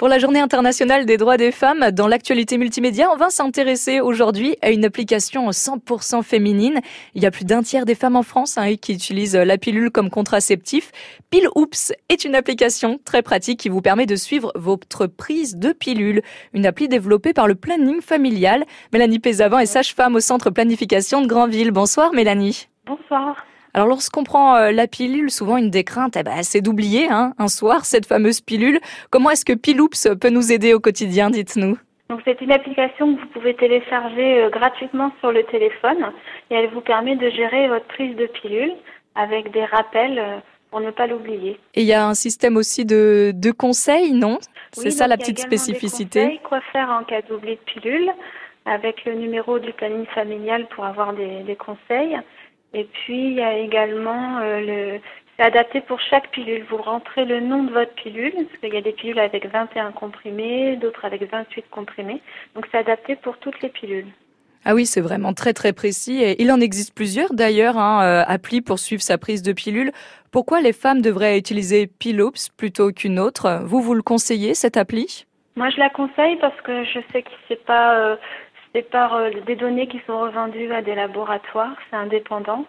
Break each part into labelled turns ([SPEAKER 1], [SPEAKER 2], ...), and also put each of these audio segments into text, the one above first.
[SPEAKER 1] Pour la journée internationale des droits des femmes, dans l'actualité multimédia, on va s'intéresser aujourd'hui à une application 100% féminine. Il y a plus d'un tiers des femmes en France hein, qui utilisent la pilule comme contraceptif. Pile Oops est une application très pratique qui vous permet de suivre votre prise de pilule. Une appli développée par le planning familial. Mélanie Pézavant est sage-femme au centre planification de Granville. Bonsoir Mélanie.
[SPEAKER 2] Bonsoir.
[SPEAKER 1] Alors lorsqu'on prend euh, la pilule, souvent une des craintes, eh ben, c'est d'oublier hein, un soir cette fameuse pilule. Comment est-ce que Piloups peut nous aider au quotidien, dites-nous?
[SPEAKER 2] Donc c'est une application que vous pouvez télécharger euh, gratuitement sur le téléphone et elle vous permet de gérer votre prise de pilule avec des rappels euh, pour ne pas l'oublier.
[SPEAKER 1] Et il y a un système aussi de, de conseils, non? C'est ça la petite spécificité.
[SPEAKER 2] Des quoi faire en cas d'oubli de pilule avec le numéro du planning familial pour avoir des, des conseils. Et puis, il y a également euh, le... C'est adapté pour chaque pilule. Vous rentrez le nom de votre pilule, parce qu'il y a des pilules avec 21 comprimés, d'autres avec 28 comprimés. Donc, c'est adapté pour toutes les pilules.
[SPEAKER 1] Ah oui, c'est vraiment très très précis. Et il en existe plusieurs d'ailleurs, hein, euh, applis pour suivre sa prise de pilule. Pourquoi les femmes devraient utiliser Pilops plutôt qu'une autre? Vous, vous le conseillez, cette appli?
[SPEAKER 2] Moi, je la conseille parce que je sais que c'est pas... Euh, c'est par euh, des données qui sont revendues à des laboratoires, c'est indépendant.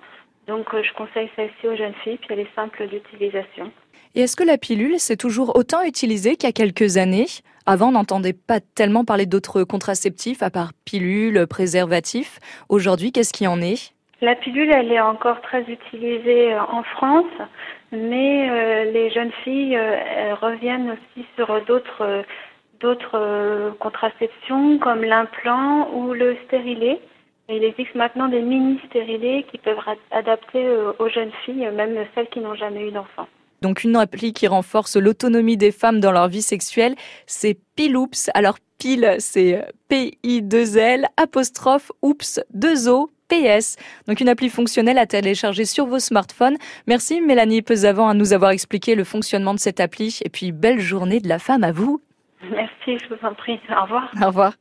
[SPEAKER 2] Donc euh, je conseille celle-ci aux jeunes filles, puis elle est simple d'utilisation.
[SPEAKER 1] Et est-ce que la pilule, c'est toujours autant utilisé qu'il y a quelques années? Avant, on n'entendait pas tellement parler d'autres contraceptifs, à part pilule, préservatif. Aujourd'hui, qu'est-ce qui en est?
[SPEAKER 2] La pilule, elle est encore très utilisée euh, en France, mais les jeunes filles reviennent aussi sur d'autres d'autres euh, contraceptions comme l'implant ou le stérilet. il existe maintenant des mini-stérilés qui peuvent adapter euh, aux jeunes filles, même celles qui n'ont jamais eu d'enfant.
[SPEAKER 1] Donc une appli qui renforce l'autonomie des femmes dans leur vie sexuelle, c'est Piloops. Alors pile, c'est P-I-2-L, apostrophe, oups, 2-O, PS. Donc une appli fonctionnelle à télécharger sur vos smartphones. Merci Mélanie Pesavant à nous avoir expliqué le fonctionnement de cette appli. Et puis belle journée de la femme à vous.
[SPEAKER 2] Merci, je vous en prie. Au revoir.
[SPEAKER 1] Au revoir.